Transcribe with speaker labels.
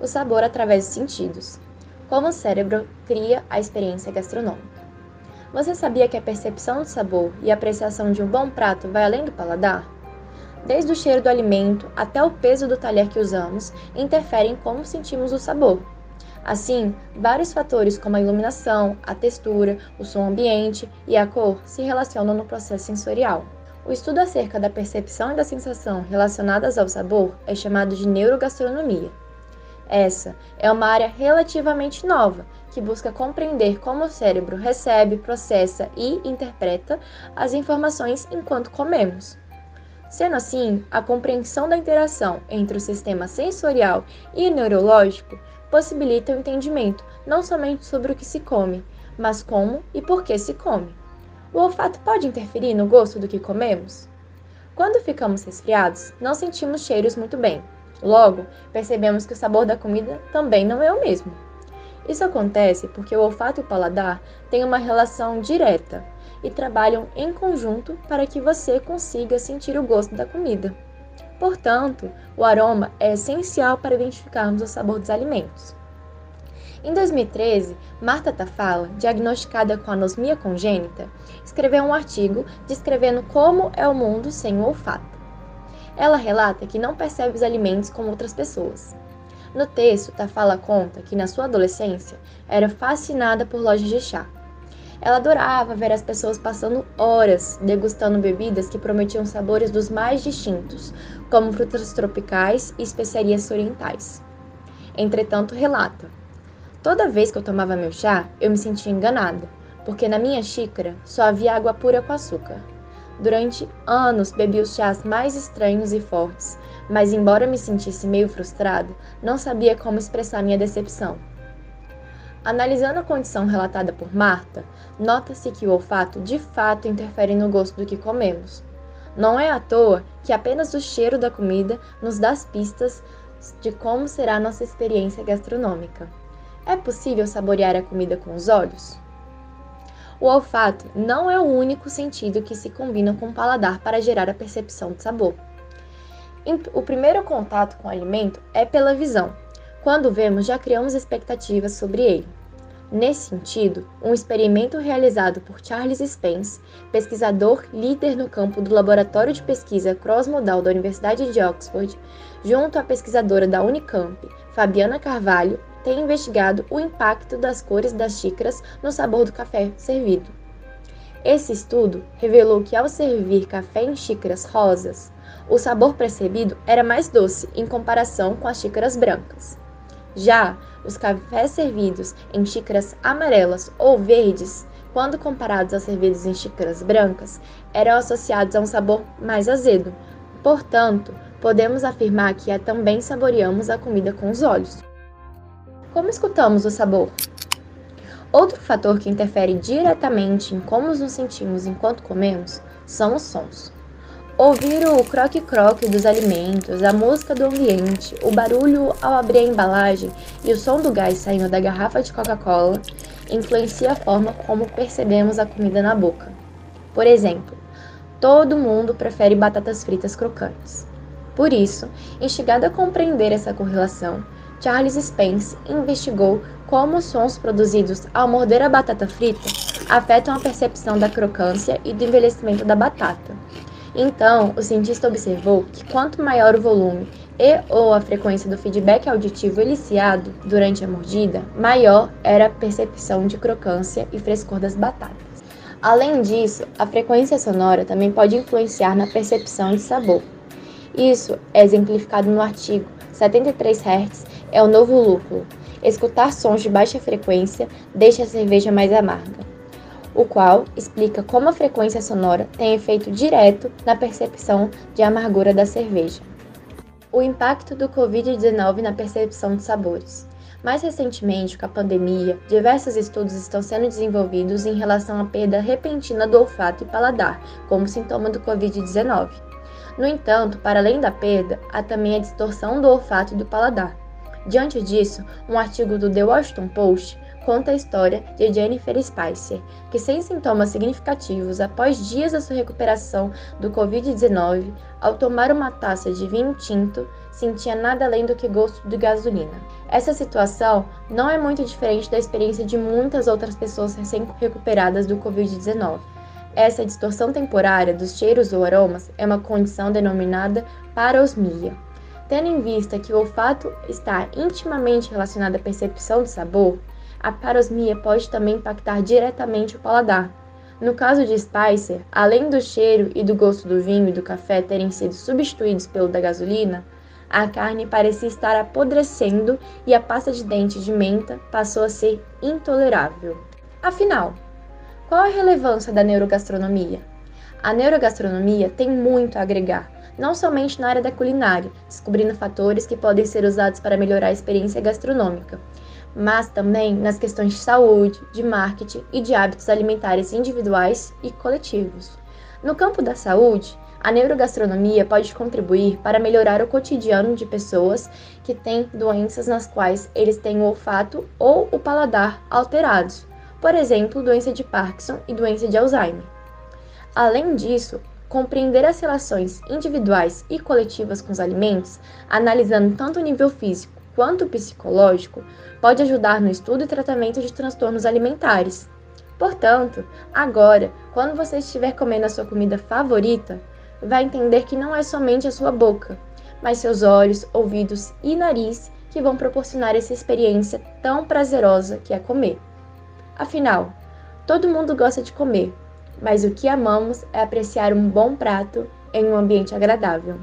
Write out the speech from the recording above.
Speaker 1: o sabor através dos sentidos. Como o cérebro cria a experiência gastronômica. Você sabia que a percepção do sabor e a apreciação de um bom prato vai além do paladar? Desde o cheiro do alimento até o peso do talher que usamos interferem em como sentimos o sabor. Assim, vários fatores como a iluminação, a textura, o som ambiente e a cor se relacionam no processo sensorial. O estudo acerca da percepção e da sensação relacionadas ao sabor é chamado de neurogastronomia. Essa é uma área relativamente nova que busca compreender como o cérebro recebe, processa e interpreta as informações enquanto comemos. Sendo assim, a compreensão da interação entre o sistema sensorial e neurológico possibilita o entendimento não somente sobre o que se come, mas como e por que se come. O olfato pode interferir no gosto do que comemos? Quando ficamos resfriados, não sentimos cheiros muito bem. Logo, percebemos que o sabor da comida também não é o mesmo. Isso acontece porque o olfato e o paladar têm uma relação direta e trabalham em conjunto para que você consiga sentir o gosto da comida. Portanto, o aroma é essencial para identificarmos o sabor dos alimentos. Em 2013, Marta Tafala, diagnosticada com anosmia congênita, escreveu um artigo descrevendo como é o mundo sem o olfato. Ela relata que não percebe os alimentos como outras pessoas. No texto, Tafala conta que na sua adolescência era fascinada por lojas de chá ela adorava ver as pessoas passando horas degustando bebidas que prometiam sabores dos mais distintos, como frutas tropicais e especiarias orientais. Entretanto, relata: Toda vez que eu tomava meu chá, eu me sentia enganada, porque na minha xícara só havia água pura com açúcar. Durante anos bebi os chás mais estranhos e fortes, mas embora me sentisse meio frustrado, não sabia como expressar minha decepção. Analisando a condição relatada por Marta, nota-se que o olfato de fato interfere no gosto do que comemos. Não é à toa que apenas o cheiro da comida nos dá pistas de como será nossa experiência gastronômica. É possível saborear a comida com os olhos? O olfato não é o único sentido que se combina com o paladar para gerar a percepção de sabor. O primeiro contato com o alimento é pela visão. Quando vemos, já criamos expectativas sobre ele. Nesse sentido, um experimento realizado por Charles Spence, pesquisador líder no campo do Laboratório de Pesquisa Cross-Modal da Universidade de Oxford, junto à pesquisadora da Unicamp, Fabiana Carvalho, tem investigado o impacto das cores das xícaras no sabor do café servido. Esse estudo revelou que ao servir café em xícaras rosas, o sabor percebido era mais doce em comparação com as xícaras brancas. Já os cafés servidos em xícaras amarelas ou verdes, quando comparados aos servidos em xícaras brancas, eram associados a um sabor mais azedo. Portanto, podemos afirmar que também saboreamos a comida com os olhos. Como escutamos o sabor? Outro fator que interfere diretamente em como nos sentimos enquanto comemos são os sons. Ouvir o croque-croque dos alimentos, a música do ambiente, o barulho ao abrir a embalagem e o som do gás saindo da garrafa de Coca-Cola influencia a forma como percebemos a comida na boca. Por exemplo, todo mundo prefere batatas fritas crocantes. Por isso, instigado a compreender essa correlação, Charles Spence investigou como os sons produzidos ao morder a batata frita afetam a percepção da crocância e do envelhecimento da batata. Então, o cientista observou que quanto maior o volume e ou a frequência do feedback auditivo eliciado durante a mordida, maior era a percepção de crocância e frescor das batatas. Além disso, a frequência sonora também pode influenciar na percepção de sabor. Isso é exemplificado no artigo 73 Hz é o novo lúpulo. Escutar sons de baixa frequência deixa a cerveja mais amarga o qual explica como a frequência sonora tem efeito direto na percepção de amargura da cerveja. O impacto do Covid-19 na percepção de sabores. Mais recentemente, com a pandemia, diversos estudos estão sendo desenvolvidos em relação à perda repentina do olfato e paladar, como sintoma do Covid-19. No entanto, para além da perda, há também a distorção do olfato e do paladar. Diante disso, um artigo do The Washington Post conta a história de Jennifer Spicer, que sem sintomas significativos após dias da sua recuperação do Covid-19, ao tomar uma taça de vinho tinto, sentia nada além do que gosto de gasolina. Essa situação não é muito diferente da experiência de muitas outras pessoas recém-recuperadas do Covid-19. Essa distorção temporária dos cheiros ou aromas é uma condição denominada parosmia. Tendo em vista que o olfato está intimamente relacionado à percepção de sabor, a parosmia pode também impactar diretamente o paladar. No caso de Spicer, além do cheiro e do gosto do vinho e do café terem sido substituídos pelo da gasolina, a carne parecia estar apodrecendo e a pasta de dente de menta passou a ser intolerável. Afinal, qual a relevância da neurogastronomia? A neurogastronomia tem muito a agregar, não somente na área da culinária, descobrindo fatores que podem ser usados para melhorar a experiência gastronômica, mas também nas questões de saúde, de marketing e de hábitos alimentares individuais e coletivos. No campo da saúde, a neurogastronomia pode contribuir para melhorar o cotidiano de pessoas que têm doenças nas quais eles têm o olfato ou o paladar alterados, por exemplo, doença de Parkinson e doença de Alzheimer. Além disso, compreender as relações individuais e coletivas com os alimentos, analisando tanto o nível físico quanto psicológico, pode ajudar no estudo e tratamento de transtornos alimentares. Portanto, agora, quando você estiver comendo a sua comida favorita, vai entender que não é somente a sua boca, mas seus olhos, ouvidos e nariz que vão proporcionar essa experiência tão prazerosa que é comer. Afinal, todo mundo gosta de comer, mas o que amamos é apreciar um bom prato em um ambiente agradável.